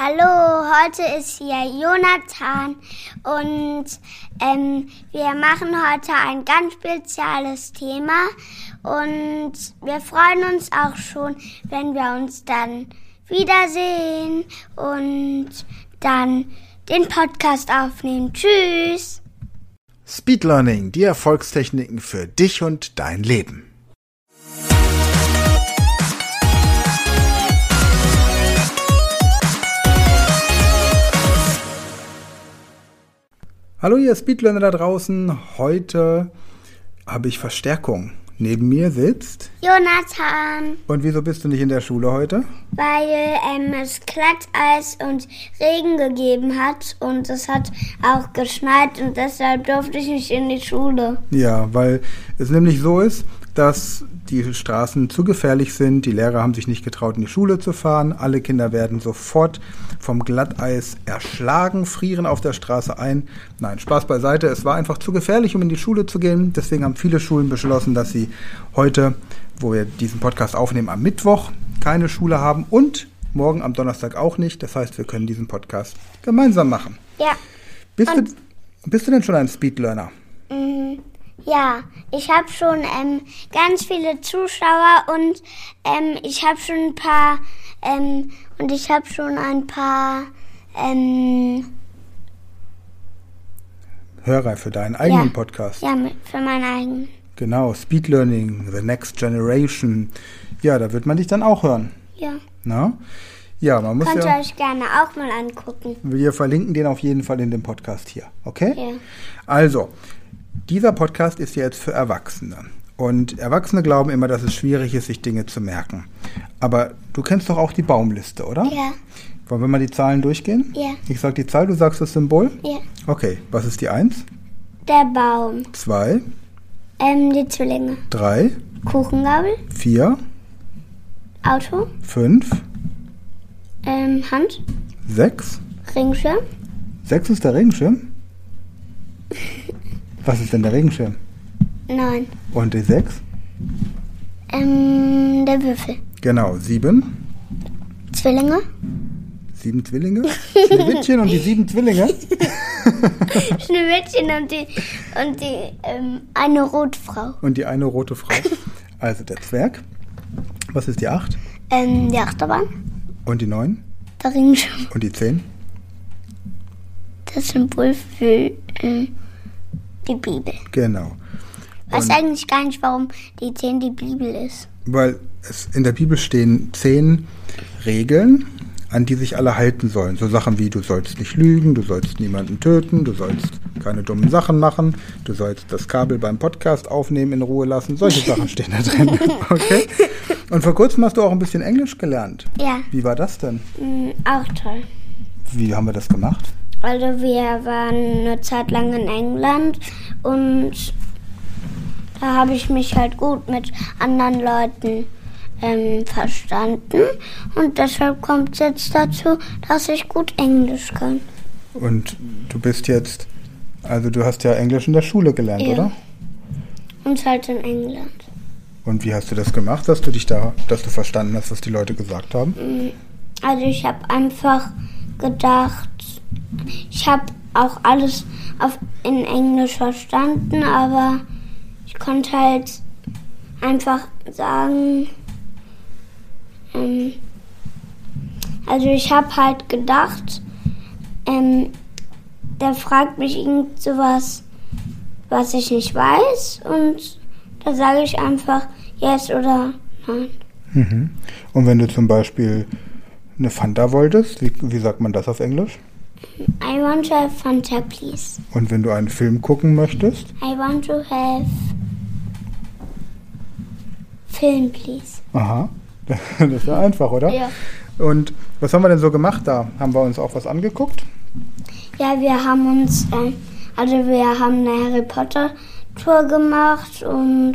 Hallo, heute ist hier Jonathan und ähm, wir machen heute ein ganz spezielles Thema und wir freuen uns auch schon, wenn wir uns dann wiedersehen und dann den Podcast aufnehmen. Tschüss! Speed Learning, die Erfolgstechniken für dich und dein Leben. Hallo ihr Speedlearner da draußen. Heute habe ich Verstärkung. Neben mir sitzt. Jonathan, Und wieso bist du nicht in der Schule heute? weil ähm, es Glatteis und Regen gegeben hat und es hat auch geschneit und deshalb durfte ich nicht in die Schule. Ja, weil es nämlich so ist, dass die Straßen zu gefährlich sind. Die Lehrer haben sich nicht getraut, in die Schule zu fahren. Alle Kinder werden sofort vom Glatteis erschlagen, frieren auf der Straße ein. Nein, Spaß beiseite. Es war einfach zu gefährlich, um in die Schule zu gehen. Deswegen haben viele Schulen beschlossen, dass sie heute, wo wir diesen Podcast aufnehmen, am Mittwoch keine Schule haben und morgen am Donnerstag auch nicht. Das heißt, wir können diesen Podcast gemeinsam machen. Ja, Bist, du, bist du denn schon ein Speedlearner? Ja, ich habe schon ähm, ganz viele Zuschauer und ähm, ich habe schon ein paar ähm, und ich habe schon ein paar ähm, Hörer für deinen eigenen ja, Podcast. Ja, für meinen eigenen. Genau, Speed Learning, The Next Generation. Ja, da wird man dich dann auch hören. Ja, Na? Ja, man muss könnt ihr ja. euch gerne auch mal angucken. Wir verlinken den auf jeden Fall in dem Podcast hier. Okay? Ja. Also, dieser Podcast ist jetzt für Erwachsene. Und Erwachsene glauben immer, dass es schwierig ist, sich Dinge zu merken. Aber du kennst doch auch die Baumliste, oder? Ja, Wollen wir mal die Zahlen durchgehen? Ja. Ich sag die Zahl, du sagst das Symbol? ja. Okay, was ist die 1? Der Baum. 2, Ähm, die Zwillinge. 3, Kuchengabel. 4, Auto. 5, Ähm, Hand. 6, Ringschirm. 6 ist der Regenschirm. Was ist denn der Regenschirm? Neun. Und die 6? Ähm, der Würfel. Genau, 7. Zwillinge. Sieben Zwillinge. Schneewittchen und die sieben Zwillinge. Schneewittchen und die, und die, ähm, eine Rotfrau. Und die eine rote Frau. Also der Zwerg. Was ist die 8? Ähm, die Achterbahn. Und die 9? Der Ringschirm. Und die 10? Das Symbol für, ähm, die Bibel. Genau. Weiß Und- eigentlich gar nicht, warum die 10 die Bibel ist. Weil es in der Bibel stehen zehn Regeln, an die sich alle halten sollen. So Sachen wie, du sollst nicht lügen, du sollst niemanden töten, du sollst keine dummen Sachen machen, du sollst das Kabel beim Podcast aufnehmen in Ruhe lassen. Solche Sachen stehen da drin. Okay? Und vor kurzem hast du auch ein bisschen Englisch gelernt. Ja, Wie war das denn? mm, auch toll. Wie haben wir das gemacht? Also wir waren eine Zeit lang in England und da habe ich mich halt gut mit anderen Leuten ähm, verstanden und deshalb kommt es jetzt dazu, dass ich gut Englisch kann. Und du bist jetzt, also du hast ja Englisch in der Schule gelernt, Ja. oder? Und halt in England. Und wie hast du das gemacht, dass du dich da, dass du verstanden hast, was die Leute gesagt haben? Also ich habe einfach gedacht, ich habe auch alles auf, in Englisch verstanden, aber ich konnte halt einfach sagen, ähm, also ich habe halt gedacht, ähm, der fragt mich irgend sowas, was ich nicht weiß und da sage ich einfach yes oder nein. Mhm. Und wenn du zum Beispiel eine Fanta wolltest, wie, wie sagt man das auf Englisch? I want to have Fanta, please. Und wenn du einen Film gucken möchtest, I want to have film, please. aha, das ist ja einfach, oder? Ja. Und was haben wir denn so gemacht da? Haben wir uns auch was angeguckt? Ja, wir haben uns, ähm, also wir haben eine Harry Potter Tour gemacht und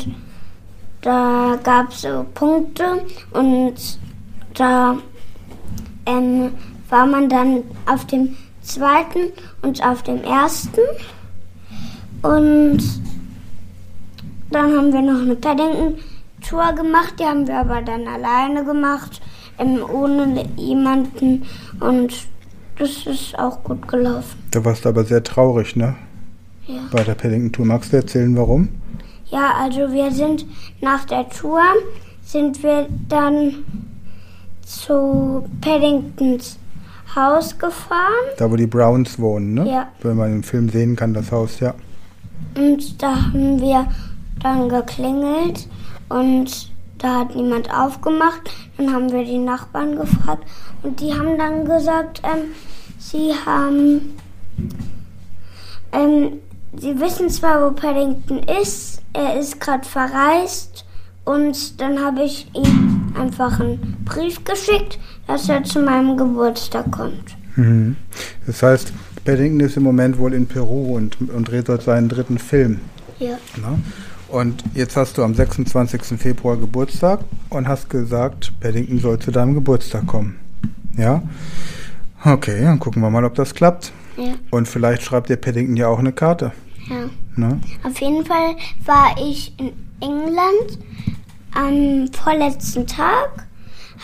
da gab es so Punkte und da ähm, war man dann auf dem zweiten und auf dem ersten. Und dann haben wir noch eine Paddington-Tour gemacht, die haben wir aber dann alleine gemacht, ähm, ohne jemanden. Und das ist auch gut gelaufen. Da warst du aber sehr traurig, ne? Ja. Bei der Paddington-Tour. Magst du erzählen, warum? Ja, also wir sind nach der Tour sind wir dann zu Paddingtons Haus gefahren Da, wo die Browns wohnen, ne? Ja. Wenn man im Film sehen kann, das Haus, ja. und da haben wir dann geklingelt und da hat niemand aufgemacht. Dann haben wir die Nachbarn gefragt und die haben dann gesagt, ähm, sie haben, ähm, sie wissen zwar, wo Paddington ist, er ist gerade verreist und dann habe ich ihm einfach einen Brief geschickt, dass er zu meinem Geburtstag kommt. Mhm. Das heißt, Paddington ist im Moment wohl in Peru und, und dreht dort seinen dritten Film. Ja. Ne? Und jetzt hast du am 26. Februar Geburtstag und hast gesagt, Paddington soll zu deinem Geburtstag kommen. Ja? Okay, dann gucken wir mal, ob das klappt. Ja. Und vielleicht schreibt dir Paddington ja auch eine Karte. Ja. Ne? Auf jeden Fall war ich in England am vorletzten Tag.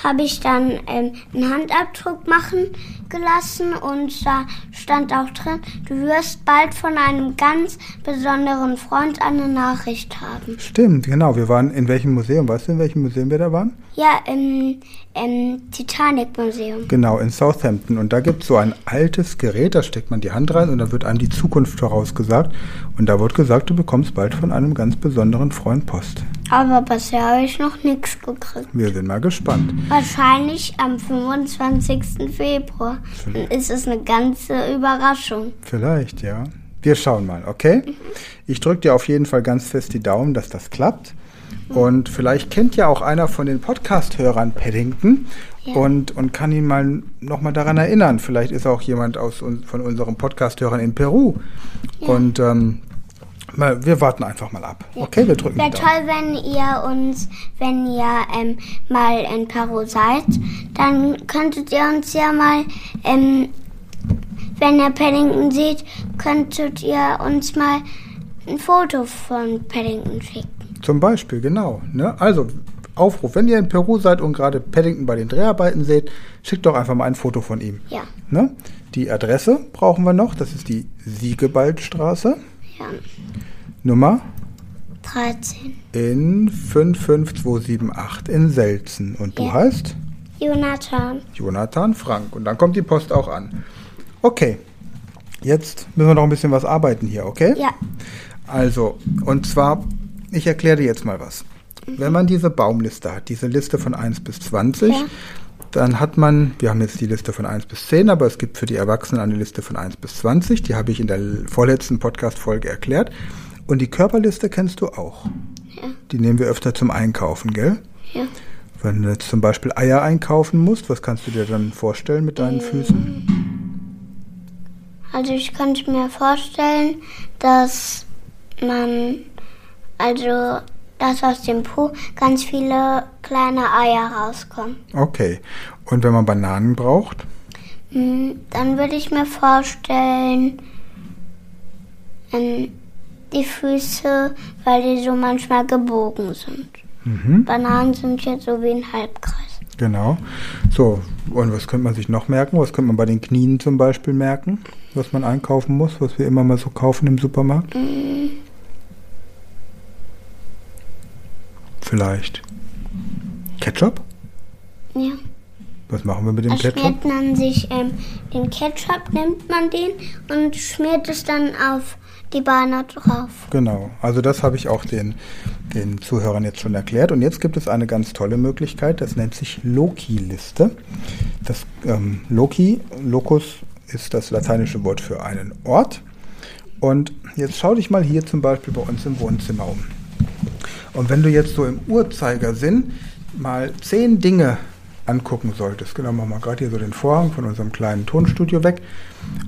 Habe ich dann ähm, einen Handabdruck machen gelassen und da stand auch drin, du wirst bald von einem ganz besonderen Freund eine Nachricht haben. Stimmt, genau. Wir waren in welchem Museum? Weißt du, in welchem Museum wir da waren? Ja, im, im Titanic-Museum. Genau, in Southampton. Und da gibt es so ein altes Gerät, da steckt man die Hand rein und da wird einem die Zukunft vorausgesagt. Und da wird gesagt, du bekommst bald von einem ganz besonderen Freund Post. Aber bisher habe ich noch nichts gekriegt. Wir sind mal gespannt. Wahrscheinlich am 25. Februar. Dann ist es eine ganze Überraschung. Vielleicht, ja. Wir schauen mal, okay? Ich drücke dir auf jeden Fall ganz fest die Daumen, dass das klappt. Und vielleicht kennt ja auch einer von den Podcast-Hörern Paddington Ja. und, und kann ihn mal nochmal daran erinnern. Vielleicht ist auch jemand aus, von unseren Podcast-Hörern in Peru. Und ähm, mal, wir warten einfach mal ab. Okay, wir drücken Wäre toll, wenn ihr uns, wenn ihr ähm, mal in Peru seid, dann könntet ihr uns ja mal, ähm, wenn ihr Paddington seht, könntet ihr uns mal ein Foto von Paddington schicken. Zum Beispiel, genau. Ne? Also, Aufruf, wenn ihr in Peru seid und gerade Paddington bei den Dreharbeiten seht, schickt doch einfach mal ein Foto von ihm. Ja, Ne? Die Adresse brauchen wir noch, das ist die Siegebaldstraße, ja. Nummer 13. in 55278 in Selzen. Und du Ja. heißt Jonathan. Jonathan Frank. Und dann kommt die Post auch an. Okay, jetzt müssen wir noch ein bisschen was arbeiten hier, okay? Ja, Also, und zwar, ich erkläre dir jetzt mal was. Wenn man diese Baumliste hat, diese Liste von 1 bis 20, Ja. Dann hat man, wir haben jetzt die Liste von 1 bis 10, aber es gibt für die Erwachsenen eine Liste von 1 bis 20, die habe ich in der vorletzten Podcast-Folge erklärt. Und die Körperliste kennst du auch. Die nehmen wir öfter zum Einkaufen, gell? ja. Wenn du jetzt zum Beispiel Eier einkaufen musst, was kannst du dir dann vorstellen mit deinen Füßen? Also ich könnte mir vorstellen, dass man, also dass aus dem Po ganz viele kleine Eier rauskommen. Okay. Und wenn man Bananen braucht? Hm, Dann würde ich mir vorstellen, ähm, die Füße, weil die so manchmal gebogen sind. Mhm. Bananen sind jetzt so wie ein Halbkreis. Genau. So, und was könnte man sich noch merken? Was könnte man bei den Knien zum Beispiel merken, was man einkaufen muss, was wir immer mal so kaufen im Supermarkt? Vielleicht. Ketchup? Ja. Was machen wir mit dem Da Ketchup? schmiert man sich ähm, den Ketchup, nimmt man den und schmiert es dann auf die Beine drauf. Genau, also das habe ich auch den, den Zuhörern jetzt schon erklärt. Und jetzt gibt es eine ganz tolle Möglichkeit, das nennt sich Loki-Liste. Das ähm, Loki, Locus ist das lateinische Wort für einen Ort. Und jetzt schau dich mal hier zum Beispiel bei uns im Wohnzimmer um. Und wenn du jetzt so im Uhrzeigersinn mal zehn Dinge angucken solltest. Genau, machen wir gerade hier so den Vorhang von unserem kleinen Tonstudio weg.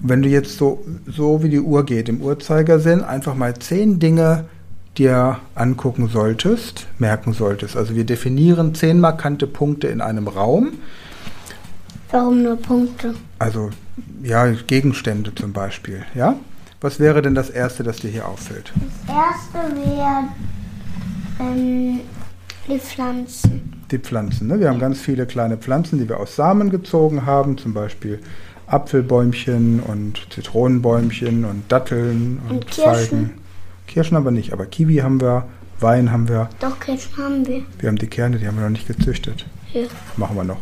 Und wenn du jetzt so, so wie die Uhr geht, im Uhrzeigersinn, einfach mal zehn Dinge dir angucken solltest, merken solltest. Also wir definieren zehn markante Punkte in einem Raum. Warum nur Punkte? Also ja, Gegenstände zum Beispiel. Ja? Was wäre denn das Erste, das dir hier auffällt? Das erste wäre ähm, die Pflanzen. Die Pflanzen. Ne? Wir haben ganz viele kleine Pflanzen, die wir aus Samen gezogen haben, zum Beispiel Apfelbäumchen und Zitronenbäumchen und Datteln und, Und Kirschen. Feigen. Kirschen aber nicht, aber Kiwi haben wir, Wein haben wir. Doch, Kirschen haben wir. Wir haben die Kerne, die haben wir noch nicht gezüchtet. Hier. Machen wir noch.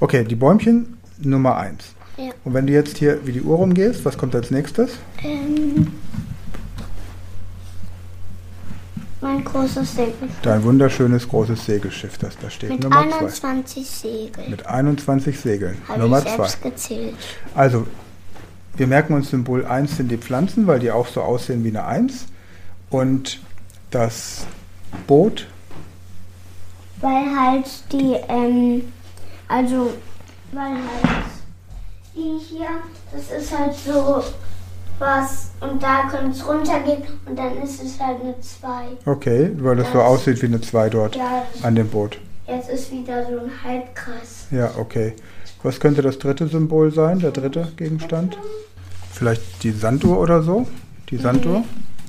Okay, die Bäumchen Nummer eins. Ja. Und wenn du jetzt hier wie die Uhr rumgehst, was kommt als nächstes? Ähm, mein großes Segel. Dein wunderschönes großes Segelschiff, das da steht. Mit Nummer zwei. 21 Segeln. Mit 21 Segeln. Habe Nummer ich zwei. selbst gezählt. Also, wir merken uns Symbol 1 sind die Pflanzen, weil die auch so aussehen wie eine 1. Und das Boot, Weil halt die, ähm, also, weil halt die hier, das ist halt so was und da kann es runtergehen und dann ist es halt eine 2. okay, weil das so Das- aussieht wie eine 2 dort Ja, an dem Boot. jetzt ist wieder so ein Halbkreis. Ja, okay. Was könnte das dritte Symbol sein, der dritte Gegenstand? Vielleicht die Sanduhr oder so? Die Sanduhr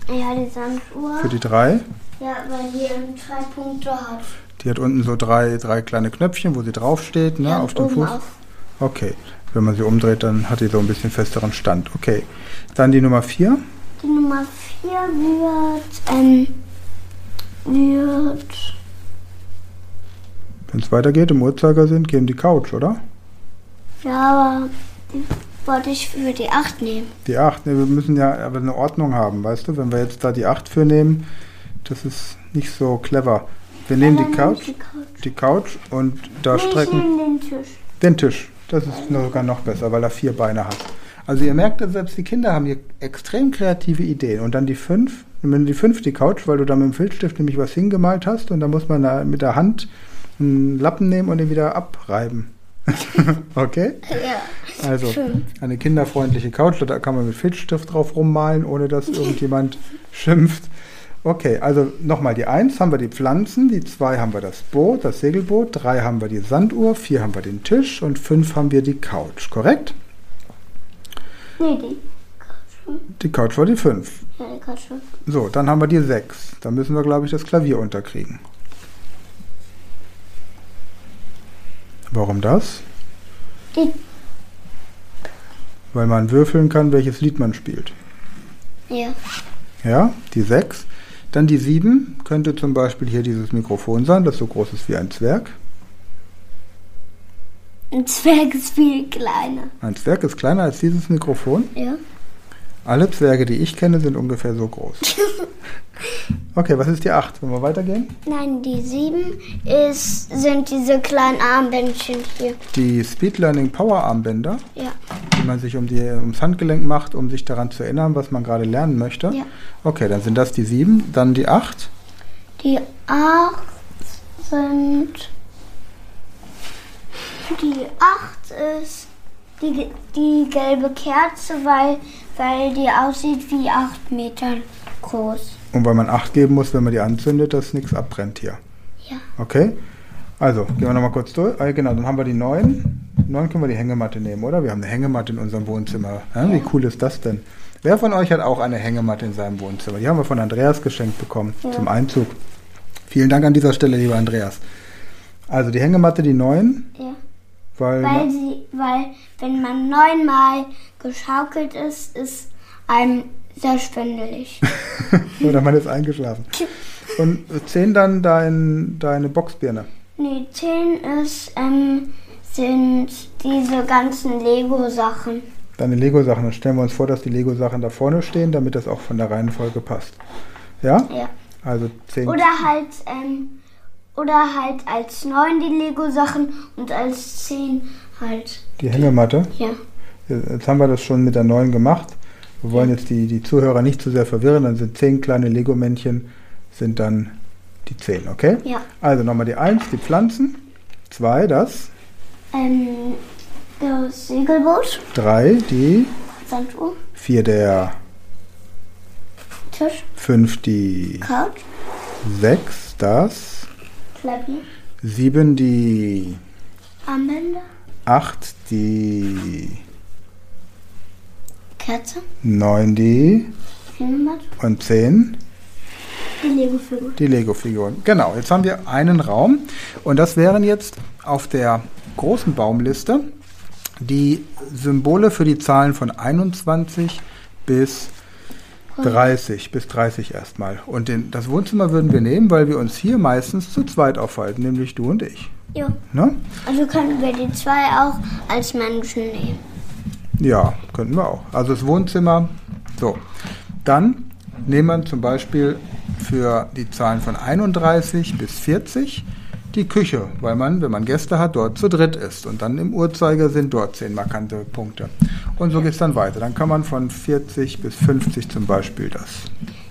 Ja, die Sanduhr. für die 3. Ja, weil die drei Punkte hat. Die hat unten so drei, drei kleine Knöpfchen, wo sie draufsteht, ne, ja, auf dem Fuß. Auf. Okay. Wenn man sie umdreht, dann hat sie so ein bisschen festeren Stand. Okay. Dann die Nummer 4. Die Nummer 4 wird, ähm, wird, Wenn es weitergeht, im Uhrzeigersinn, gehen die Couch, oder? ja, aber die wollte ich für die 8 nehmen. Die 8. Ne, wir müssen ja aber eine Ordnung haben, weißt du? Wenn wir jetzt da die 8 für nehmen, das ist nicht so clever. Wir nehmen die ich Couch, Die Couch. die Couch und da Nee, ich strecken nehme den Tisch. den Tisch. Das ist sogar noch besser, weil er vier Beine hat. Also ihr merkt, selbst die Kinder haben hier extrem kreative Ideen. Und dann die 5, nimm die 5 die Couch, weil du da mit dem Filzstift nämlich was hingemalt hast und da muss man da mit der Hand einen Lappen nehmen und den wieder abreiben. okay? Ja. Also Schön. eine kinderfreundliche Couch, da kann man mit Filzstift drauf rummalen, ohne dass irgendjemand schimpft. Okay, also nochmal die 1 haben wir die Pflanzen, die 2 haben wir das Boot, das Segelboot, 3 haben wir die Sanduhr, 4 haben wir den Tisch und 5 haben wir die Couch, korrekt? Nee, die Couch. Die Couch war die 5. Ja, die Couch. So, dann haben wir die 6. Da müssen wir, glaube ich, das Klavier unterkriegen. Warum das? Die, Weil man würfeln kann, welches Lied man spielt. ja. Ja, die 6. Dann die 7 könnte zum Beispiel hier dieses Mikrofon sein, das so groß ist wie ein Zwerg. Ein Zwerg ist viel kleiner. Ein Zwerg ist kleiner als dieses Mikrofon. Ja. Alle Zwerge, die ich kenne, sind ungefähr so groß. Okay, was ist die 8? Wollen wir weitergehen? Nein, die 7 ist, sind diese kleinen Armbändchen hier. Die Speed Learning Power Armbänder, Ja. die man sich um die, ums Handgelenk macht, um sich daran zu erinnern, was man gerade lernen möchte. Ja. Okay, dann sind das die 7. Dann die 8. Die 8 sind. Die 8 ist die, die gelbe Kerze, weil, weil die aussieht wie 8 Meter groß. Und weil man 8 geben muss, wenn man die anzündet, dass nichts abbrennt hier. Ja. Okay? Also, gehen wir nochmal kurz durch. Ah, genau, dann haben wir die 9. 9 können wir die Hängematte nehmen, oder? Wir haben eine Hängematte in unserem Wohnzimmer. Ja, wie cool ist das denn? Wer von euch hat auch eine Hängematte in seinem Wohnzimmer? Die haben wir von Andreas geschenkt bekommen zum Einzug. Vielen Dank an dieser Stelle, lieber Andreas. Also die Hängematte, die 9, Ja. Weil, Weil, sie, weil wenn man neunmal geschaukelt ist, ist einem sehr schwindelig. oder man ist eingeschlafen. Und 10 dann dein, deine Boxbirne. nee, 10 ist, ähm, sind diese ganzen Lego-Sachen. Deine Lego-Sachen. Dann stellen wir uns vor, dass die Lego-Sachen da vorne stehen, damit das auch von der Reihenfolge passt. Ja? Ja. Also 10. Oder halt, ähm, oder halt als 9 die Lego-Sachen und als 10 halt. Die Hängematte. Ja. Jetzt haben wir das schon mit der neuen gemacht. Wir wollen jetzt die, die Zuhörer nicht zu sehr verwirren. Dann sind zehn kleine Lego-Männchen, sind dann die zehn, okay? Ja. Also nochmal die eins, die Pflanzen. Zwei, das Ähm, das Segelboot, Drei die, Sanduhr, vier der, Tisch, fünf die, Couch, sechs das, Klavier, sieben die, Armbänder, acht die, Kerze, neun die Filmbad, und zehn? Die Lego-Figur. die Lego-Figuren. Genau, jetzt haben wir einen Raum. Und das wären jetzt auf der großen Baumliste die Symbole für die Zahlen von 21 bis 30, bis 30 erstmal. Und den, das Wohnzimmer würden wir nehmen, weil wir uns hier meistens zu zweit aufhalten, nämlich du und ich. Ja. Ne? Also können wir die zwei auch als Menschen nehmen. Ja, könnten wir auch. Also das Wohnzimmer. So. Dann nehmen wir zum Beispiel für die Zahlen von 31 bis 40 die Küche, weil man, wenn man Gäste hat, dort zu dritt ist. Und dann im Uhrzeigersinn dort zehn markante Punkte. Und so geht es dann weiter. Dann kann man von 40 bis 50 zum Beispiel das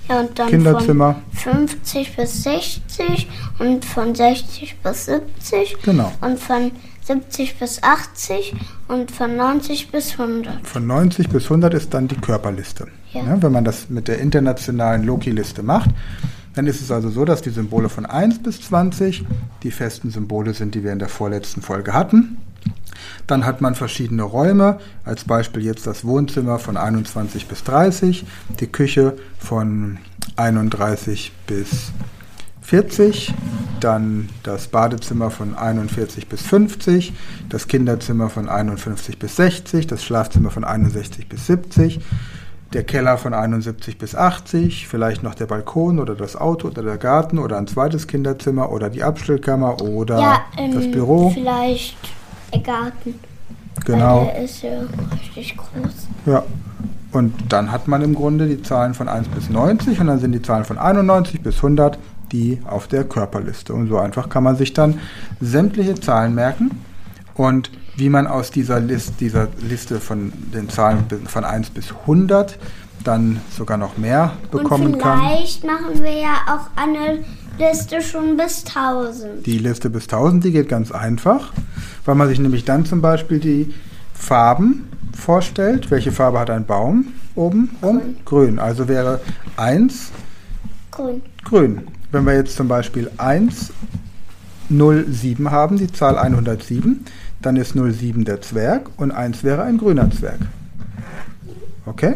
Ja, und dann Kinderzimmer. von 50 bis 60 und von 60 bis 70 Genau. und von 70 bis 80 und von 90 bis 100. Von 90 bis 100 ist dann die Körperliste. Ja. Ne, wenn man das mit der internationalen Loki-Liste macht, dann ist es also so, dass die Symbole von 1 bis 20 die festen Symbole sind, die wir in der vorletzten Folge hatten. Dann hat man verschiedene Räume, als Beispiel jetzt das Wohnzimmer von 21 bis 30, die Küche von 31 bis 40, dann das Badezimmer von 41 bis 50, das Kinderzimmer von 51 bis 60, das Schlafzimmer von 61 bis 70, der Keller von 71 bis 80, vielleicht noch der Balkon oder das Auto oder der Garten oder ein zweites Kinderzimmer oder die Abstellkammer oder ja, ähm, das Büro. Vielleicht der Garten. Genau. Weil der ist ja richtig groß. Ja. Und dann hat man im Grunde die Zahlen von 1 bis 90 und dann sind die Zahlen von 91 bis 100 die auf der Körperliste. Und so einfach kann man sich dann sämtliche Zahlen merken und wie man aus dieser, List, dieser Liste von den Zahlen von 1 bis 100 dann sogar noch mehr bekommen und kann. vielleicht machen wir ja auch eine Liste schon bis 1000. Die Liste bis 1000, die geht ganz einfach, weil man sich nämlich dann zum Beispiel die Farben vorstellt. Welche Farbe hat ein Baum oben? rum? Grün. Also wäre 1 Grün. grün. Wenn wir jetzt zum Beispiel 107 haben, die Zahl 107, dann ist 07 der Zwerg und 1 wäre ein grüner Zwerg. Okay?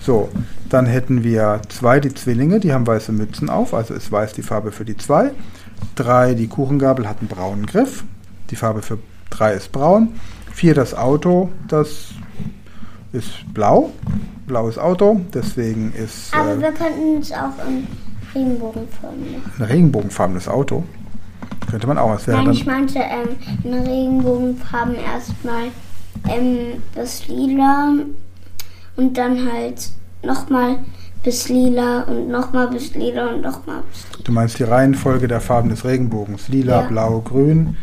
So, dann hätten wir 2 die Zwillinge, die haben weiße Mützen auf, also ist weiß die Farbe für die 2. 3 die Kuchengabel hat einen braunen Griff, die Farbe für 3 ist braun. 4 das Auto, das ist blau, blaues Auto, deswegen ist Aber äh, wir könnten es auch in Regenbogenform machen. ein regenbogenfarbenes Auto. Könnte man auch. Das wäre Nein, dann, ich meinte ähm, in Regenbogenfarben erstmal ähm, bis lila und dann halt nochmal bis lila und nochmal bis lila und nochmal bis lila. du meinst die Reihenfolge der Farben des Regenbogens. Lila, Ja. blau, grün,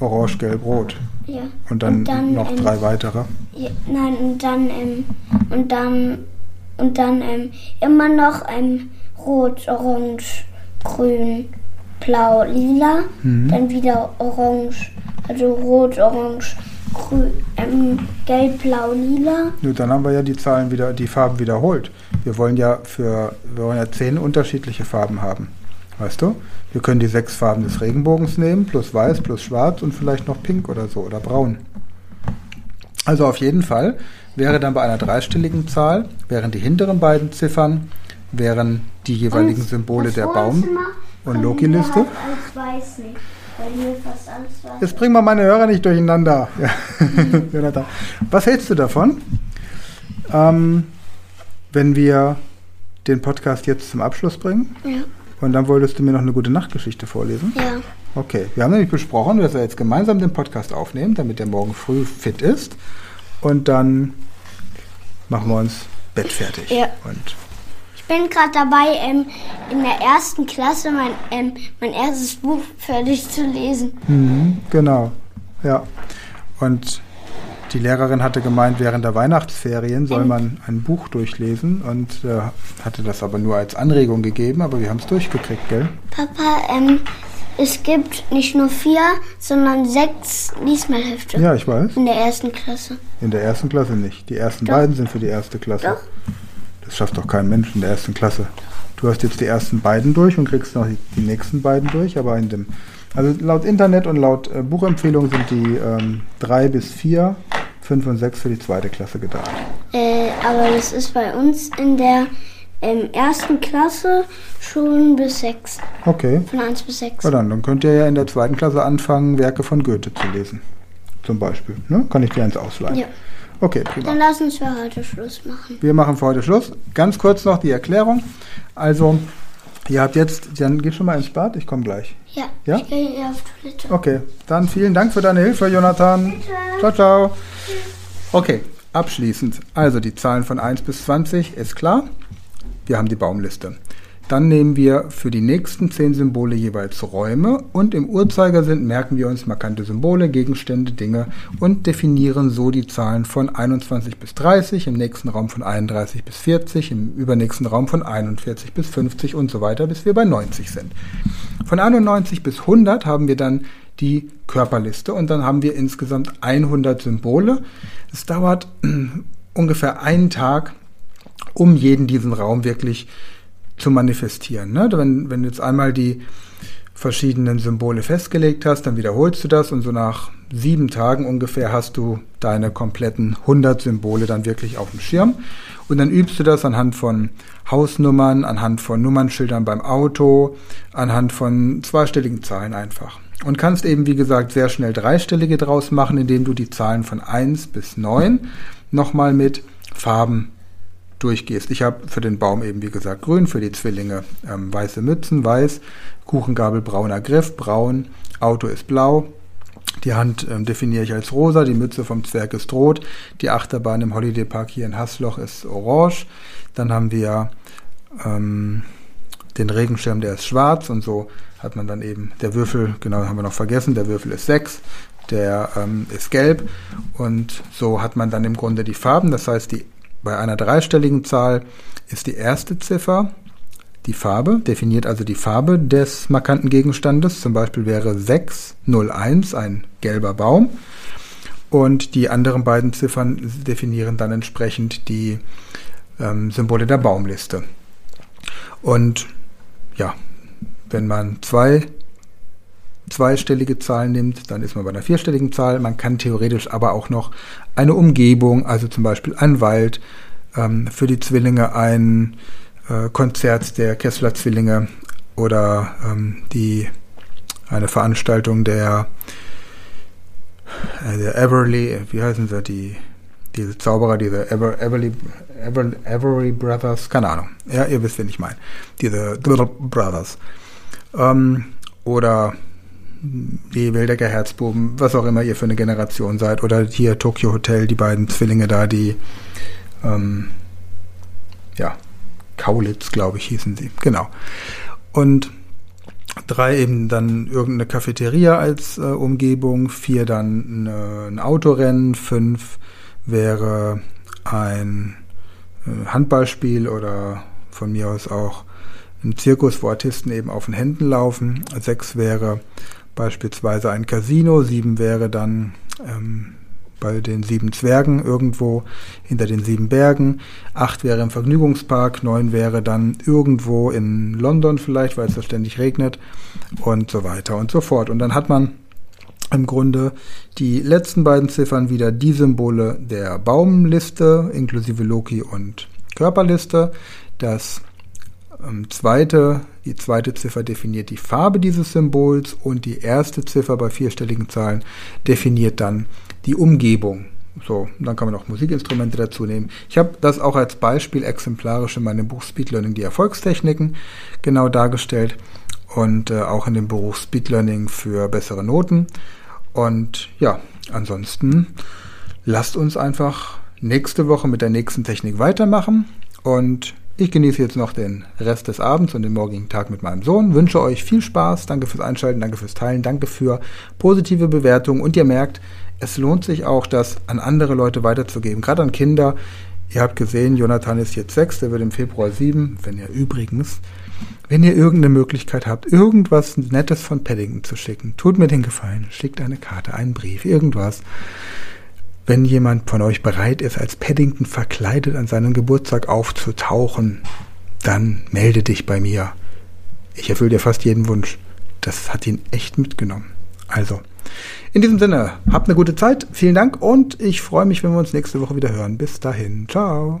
orange, gelb, rot. Ja. Und dann, noch ähm, drei weitere. Ja, nein, und dann, ähm, und dann, und dann ähm, immer noch ähm, rot, orange, grün, blau, lila. Mhm. Dann wieder orange, also rot, orange, grün, ähm, gelb, blau, lila. Nur dann haben wir ja die Zahlen wieder, die Farben wiederholt. Wir wollen ja für, wir wollen ja zehn unterschiedliche Farben haben. Weißt du? Wir können die sechs Farben des Regenbogens nehmen, plus weiß, plus schwarz und vielleicht noch pink oder so oder braun. Also auf jeden Fall wäre dann bei einer dreistelligen Zahl, wären die hinteren beiden Ziffern, wären die jeweiligen Und Symbole der Baum- Wohnzimmer und Loki-Liste. als weiß nicht, Jetzt bringen wir meine Hörer nicht durcheinander. Ja. Was hältst du davon, ähm, wenn wir den Podcast jetzt zum Abschluss bringen? Ja. Und dann wolltest du mir noch eine gute Nachtgeschichte vorlesen? Ja. Okay, wir haben nämlich besprochen, dass wir jetzt gemeinsam den Podcast aufnehmen, damit der morgen früh fit ist. Und dann machen wir uns bettfertig. Ja. Und Ich bin gerade dabei, ähm, in der ersten Klasse mein, ähm, mein erstes Buch fertig zu lesen. Mhm, genau, ja. Und die Lehrerin hatte gemeint, während der Weihnachtsferien soll Ähm. man ein Buch durchlesen und äh, hatte das aber nur als Anregung gegeben, aber wir haben es durchgekriegt, gell? Papa, ähm, es gibt nicht nur vier, sondern sechs Liesmalhefte Ja, ich weiß. in der ersten Klasse. In der ersten Klasse nicht. Die ersten Doch. beiden sind für die erste Klasse. Doch. Das schafft doch kein Mensch in der ersten Klasse. Du hast jetzt die ersten beiden durch und kriegst noch die, nächsten beiden durch, aber in dem. Also laut Internet und laut äh, Buchempfehlung sind die ähm, drei bis vier, fünf und sechs für die zweite Klasse gedacht. Äh, aber das ist bei uns in der ähm, ersten Klasse schon bis sechs. Okay. Von eins bis sechs. Na dann, dann könnt ihr ja in der zweiten Klasse anfangen, Werke von Goethe zu lesen. Zum Beispiel. Ne? Kann ich dir eins ausleihen? Ja. Okay, prima. Dann lass uns für heute Schluss machen. Wir machen für heute Schluss. Ganz kurz noch die Erklärung. Also, ihr habt jetzt, dann geh schon mal ins Bad, ich komme gleich. Ja, Ja? ich gehe auf Toilette. Okay, dann vielen Dank für deine Hilfe, Jonathan. Ciao, ciao. Okay, abschließend. Also die Zahlen von 1 bis 20 ist klar. Wir haben die Baumliste. Dann nehmen wir für die nächsten 10 Symbole jeweils Räume und im Uhrzeigersinn merken wir uns markante Symbole, Gegenstände, Dinge und definieren so die Zahlen von 21 bis 30, im nächsten Raum von 31 bis 40, im übernächsten Raum von 41 bis 50 und so weiter, bis wir bei 90 sind. Von 91 bis 100 haben wir dann die Körperliste und dann haben wir insgesamt 100 Symbole. Es dauert ungefähr einen Tag, um jeden diesen Raum wirklich zu manifestieren. Ne? Wenn, wenn du jetzt einmal die verschiedenen Symbole festgelegt hast, dann wiederholst du das und so nach sieben Tagen ungefähr hast du deine kompletten 100 Symbole dann wirklich auf dem Schirm. Und dann übst du das anhand von Hausnummern, anhand von Nummernschildern beim Auto, anhand von zweistelligen Zahlen einfach. Und kannst eben, wie gesagt, sehr schnell dreistellige draus machen, indem du die Zahlen von 1 bis 9 nochmal mit Farben durchgehst. Ich habe für den Baum eben, wie gesagt, grün, für die Zwillinge ähm, weiße Mützen, weiß, Kuchengabel brauner Griff, braun, Auto ist blau, die Hand ähm, definiere ich als rosa, die Mütze vom Zwerg ist rot, die Achterbahn im Holiday Park hier in Hassloch ist orange, dann haben wir ähm, den Regenschirm, der ist schwarz und so hat man dann eben, der Würfel, genau, haben wir noch vergessen, der Würfel ist 6, der ähm, ist gelb. Und so hat man dann im Grunde die Farben, das heißt, die, bei einer dreistelligen Zahl ist die erste Ziffer die Farbe, definiert also die Farbe des markanten Gegenstandes, zum Beispiel wäre 601 ein gelber Baum und die anderen beiden Ziffern definieren dann entsprechend die ähm, Symbole der Baumliste. Und ja, wenn man zwei zweistellige Zahlen nimmt, dann ist man bei einer vierstelligen Zahl. Man kann theoretisch aber auch noch eine Umgebung, also zum Beispiel ein Wald, ähm, für die Zwillinge ein äh, Konzert der Kessler Zwillinge oder ähm, die eine Veranstaltung der, äh, der Everly, wie heißen sie, die diese Zauberer, diese Ever, Everly, Ever, Everly Brothers, keine Ahnung. Ja, ihr wisst, wen ich meine. Diese Brothers. Ähm, oder die Wildecker Herzbuben, was auch immer ihr für eine Generation seid. Oder hier Tokyo Hotel, die beiden Zwillinge da, die ähm, ja, Kaulitz, glaube ich, hießen sie. Genau. Und drei eben dann irgendeine Cafeteria als äh, Umgebung, vier dann eine, ein Autorennen, fünf wäre ein äh, Handballspiel oder von mir aus auch ein Zirkus, wo Artisten eben auf den Händen laufen. Sechs wäre beispielsweise ein Casino, sieben wäre dann ähm, bei den sieben Zwergen irgendwo hinter den sieben Bergen, acht wäre im Vergnügungspark, neun wäre dann irgendwo in London vielleicht, weil es da ständig regnet und so weiter und so fort. Und dann hat man im Grunde die letzten beiden Ziffern wieder die Symbole der Baumliste inklusive Loki und Körperliste. Das ähm, zweite, die zweite Ziffer definiert die Farbe dieses Symbols und die erste Ziffer bei vierstelligen Zahlen definiert dann die Umgebung. So, dann kann man auch Musikinstrumente dazu nehmen. Ich habe das auch als Beispiel exemplarisch in meinem Buch Speed Learning die Erfolgstechniken genau dargestellt und äh, auch in dem Beruf Speed Learning für bessere Noten. Und ja, ansonsten lasst uns einfach nächste Woche mit der nächsten Technik weitermachen und ich genieße jetzt noch den Rest des Abends und den morgigen Tag mit meinem Sohn. Wünsche euch viel Spaß. Danke fürs Einschalten, danke fürs Teilen, danke für positive Bewertungen. Und ihr merkt, es lohnt sich auch, das an andere Leute weiterzugeben, gerade an Kinder. Ihr habt gesehen, Jonathan ist jetzt sechs, der wird im Februar sieben, wenn er übrigens wenn ihr irgendeine Möglichkeit habt, irgendwas Nettes von Paddington zu schicken, tut mir den Gefallen, schickt eine Karte, einen Brief, irgendwas. Wenn jemand von euch bereit ist, als Paddington verkleidet an seinem Geburtstag aufzutauchen, dann melde dich bei mir. Ich erfülle dir fast jeden Wunsch. Das hat ihn echt mitgenommen. Also, in diesem Sinne, habt eine gute Zeit, vielen Dank und ich freue mich, wenn wir uns nächste Woche wieder hören. Bis dahin, ciao.